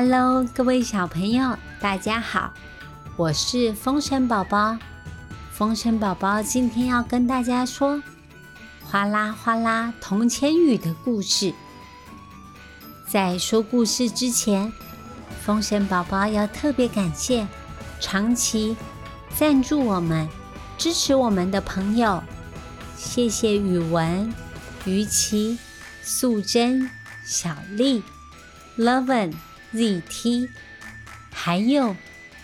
Hello，各位小朋友，大家好，我是风神宝宝。风神宝宝今天要跟大家说《哗啦哗啦铜钱雨》的故事。在说故事之前，风神宝宝要特别感谢长期赞助我们、支持我们的朋友，谢谢语文、于琪、素贞、小丽、Loven。ZT，还有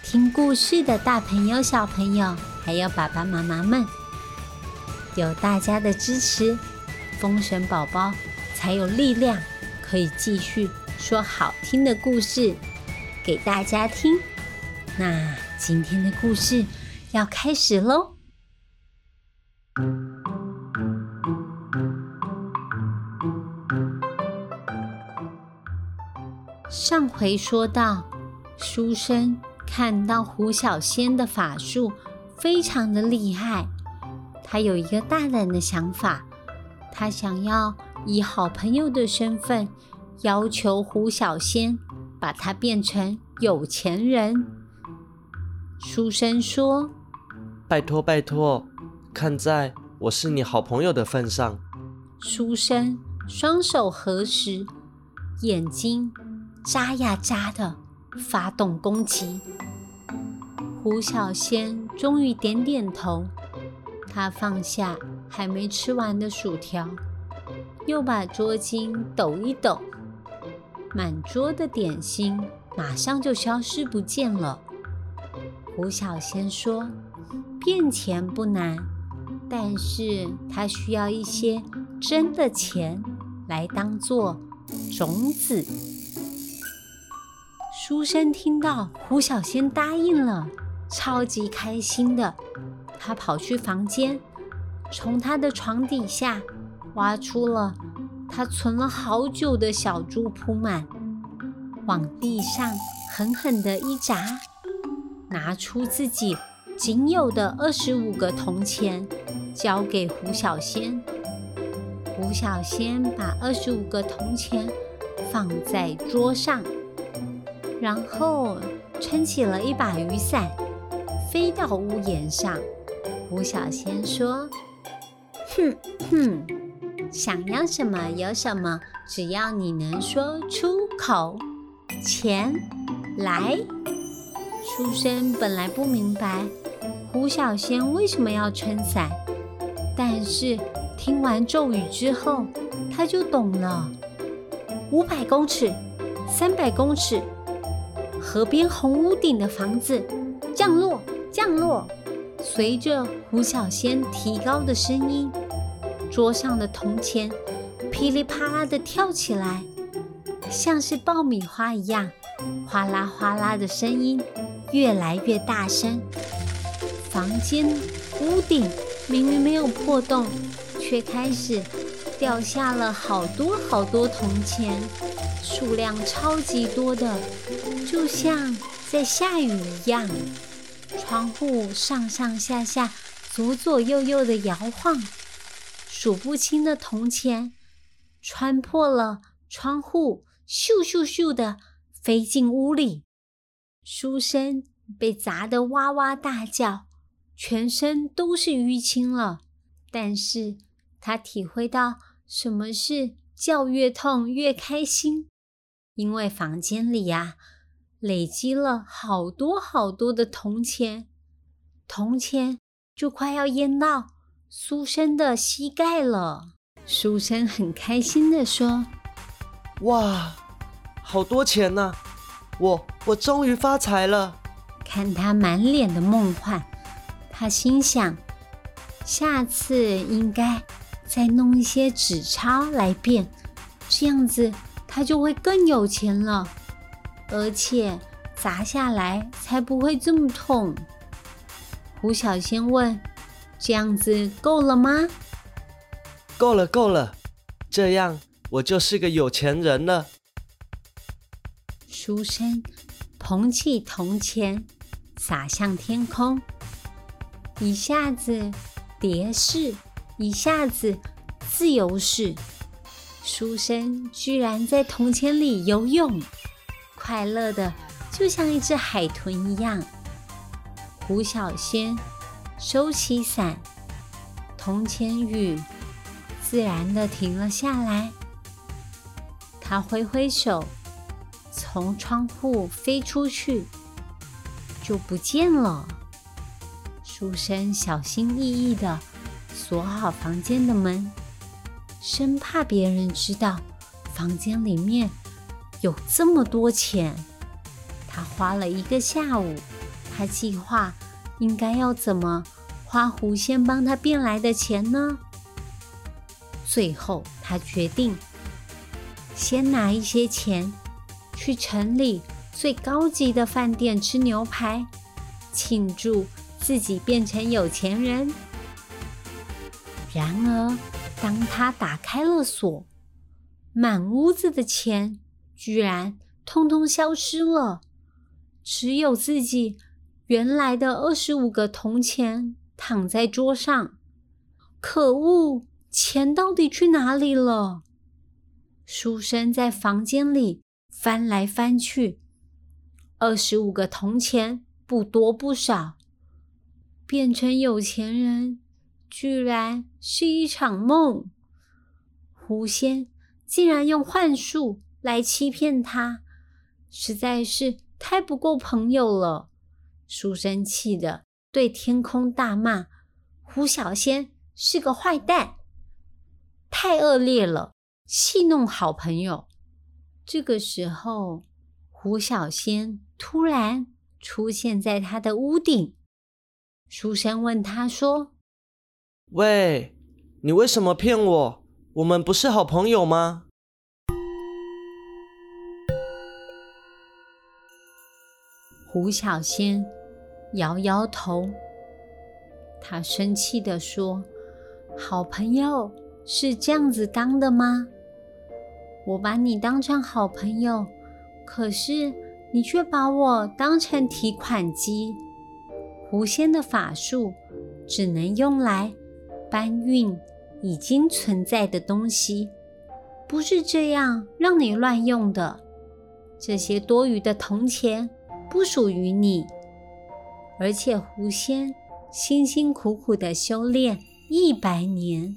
听故事的大朋友、小朋友，还有爸爸妈妈们，有大家的支持，风神宝宝才有力量可以继续说好听的故事给大家听。那今天的故事要开始喽。上回说到，书生看到胡小仙的法术非常的厉害，他有一个大胆的想法，他想要以好朋友的身份要求胡小仙把他变成有钱人。书生说：“拜托拜托，看在我是你好朋友的份上。”书生双手合十，眼睛。扎呀扎的发动攻击，胡小仙终于点点头。他放下还没吃完的薯条，又把桌巾抖一抖，满桌的点心马上就消失不见了。胡小仙说：“变钱不难，但是他需要一些真的钱来当做种子。”书生听到胡小仙答应了，超级开心的。他跑去房间，从他的床底下挖出了他存了好久的小猪铺满，往地上狠狠的一砸，拿出自己仅有的二十五个铜钱，交给胡小仙。胡小仙把二十五个铜钱放在桌上。然后撑起了一把雨伞，飞到屋檐上。胡小仙说：“哼哼，想要什么有什么，只要你能说出口。”钱来。书生本来不明白胡小仙为什么要撑伞，但是听完咒语之后，他就懂了。五百公尺，三百公尺。河边红屋顶的房子降落，降落。随着胡小仙提高的声音，桌上的铜钱噼里啪啦地跳起来，像是爆米花一样，哗啦哗啦的声音越来越大声。房间屋顶明明没有破洞，却开始掉下了好多好多铜钱。数量超级多的，就像在下雨一样。窗户上上下下、左左右右的摇晃，数不清的铜钱穿破了窗户，咻咻咻的飞进屋里。书生被砸得哇哇大叫，全身都是淤青了。但是他体会到什么是叫越痛越开心。因为房间里呀，累积了好多好多的铜钱，铜钱就快要淹到书生的膝盖了。书生很开心的说：“哇，好多钱呐！我我终于发财了！”看他满脸的梦幻，他心想：下次应该再弄一些纸钞来变，这样子。他就会更有钱了，而且砸下来才不会这么痛。胡小仙问：“这样子够了吗？”“够了，够了，这样我就是个有钱人了。”书生捧起铜钱，撒向天空，一下子蝶式，一下子自由式。书生居然在铜钱里游泳，快乐的，就像一只海豚一样。胡小仙收起伞，铜钱雨自然的停了下来。他挥挥手，从窗户飞出去，就不见了。书生小心翼翼的锁好房间的门，生怕别人知道房间里面有这么多钱。他花了一个下午。他计划应该要怎么花狐仙帮他变来的钱呢？最后，他决定先拿一些钱去城里最高级的饭店吃牛排，庆祝自己变成有钱人。然而，当他打开了锁，满屋子的钱居然通通消失了，只有自己。原来的二十五个铜钱躺在桌上，可恶！钱到底去哪里了？书生在房间里翻来翻去，二十五个铜钱不多不少，变成有钱人居然是一场梦。狐仙竟然用幻术来欺骗他，实在是太不够朋友了。书生气的对天空大骂：“胡小仙是个坏蛋，太恶劣了，戏弄好朋友。”这个时候，胡小仙突然出现在他的屋顶。书生问他说：“喂，你为什么骗我？我们不是好朋友吗？”胡小仙摇摇头，他生气地说：“好朋友是这样子当的吗？我把你当成好朋友，可是你却把我当成提款机。狐仙的法术只能用来搬运已经存在的东西，不是这样让你乱用的。这些多余的铜钱。”不属于你，而且狐仙辛辛苦苦的修炼一百年，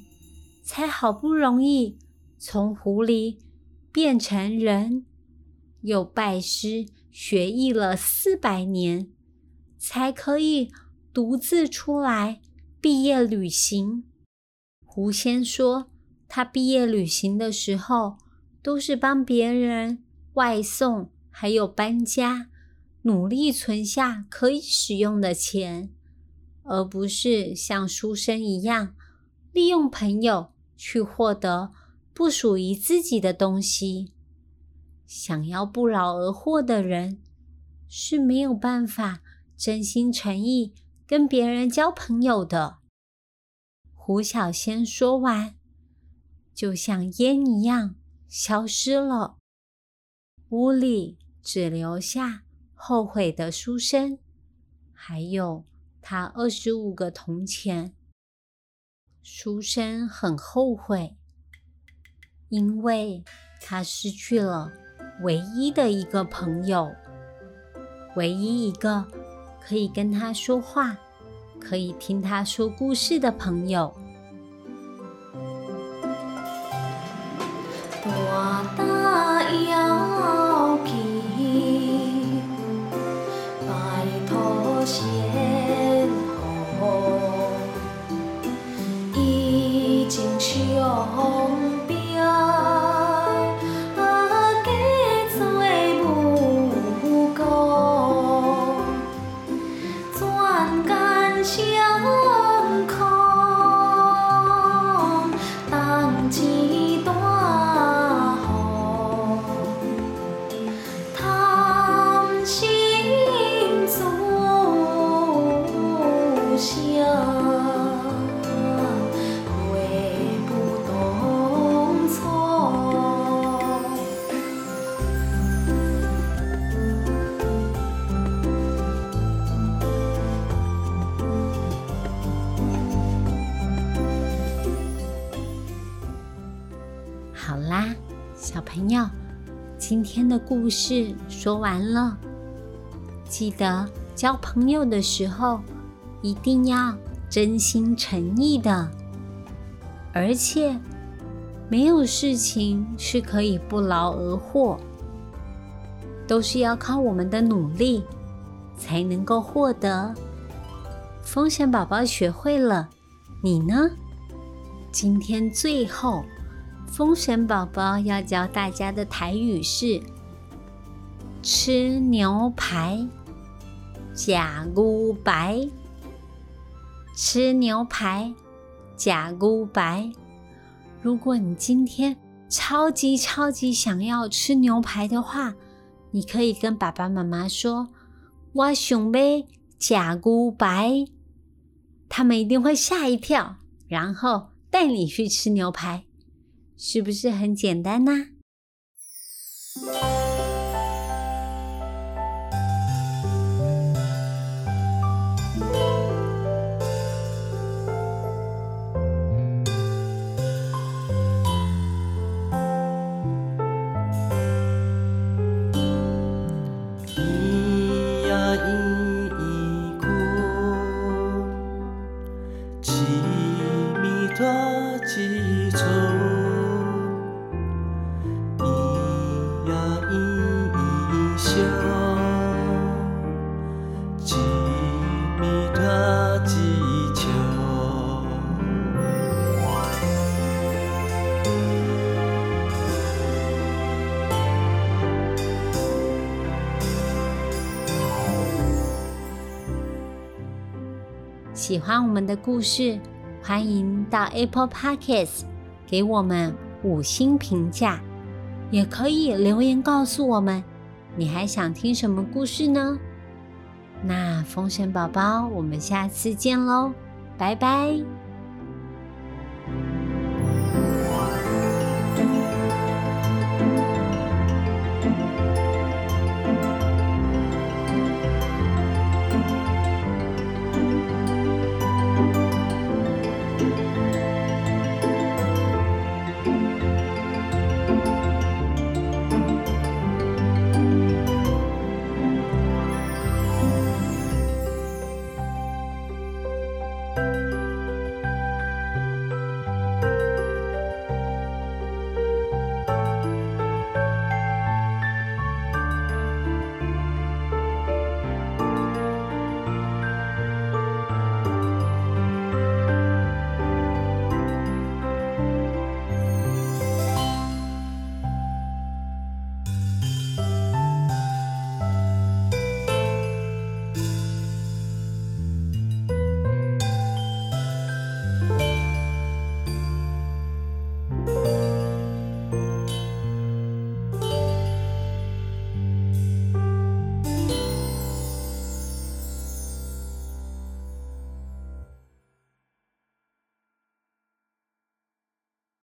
才好不容易从狐狸变成人，又拜师学艺了四百年，才可以独自出来毕业旅行。狐仙说，他毕业旅行的时候，都是帮别人外送，还有搬家。努力存下可以使用的钱，而不是像书生一样利用朋友去获得不属于自己的东西。想要不劳而获的人是没有办法真心诚意跟别人交朋友的。胡小仙说完，就像烟一样消失了，屋里只留下。后悔的书生，还有他二十五个铜钱。书生很后悔，因为他失去了唯一的一个朋友，唯一一个可以跟他说话，可以听他说故事的朋友。小朋友今天的故事说完了。记得交朋友的时候一定要真心诚意的。而且没有事情是可以不劳而获。都是要靠我们的努力才能够获得。风险宝宝学会了你呢？今天最后风神宝宝要教大家的台语是“吃牛排假菇白”。吃牛排假菇白。如果你今天超级超级想要吃牛排的话，你可以跟爸爸妈妈说：“我想要假菇白。”他们一定会吓一跳，然后带你去吃牛排，是不是很简单呢？喜欢我们的故事，欢迎到 Apple Podcasts 给我们五星评价，也可以留言告诉我们，你还想听什么故事呢？那风神宝宝，我们下次见喽，拜拜。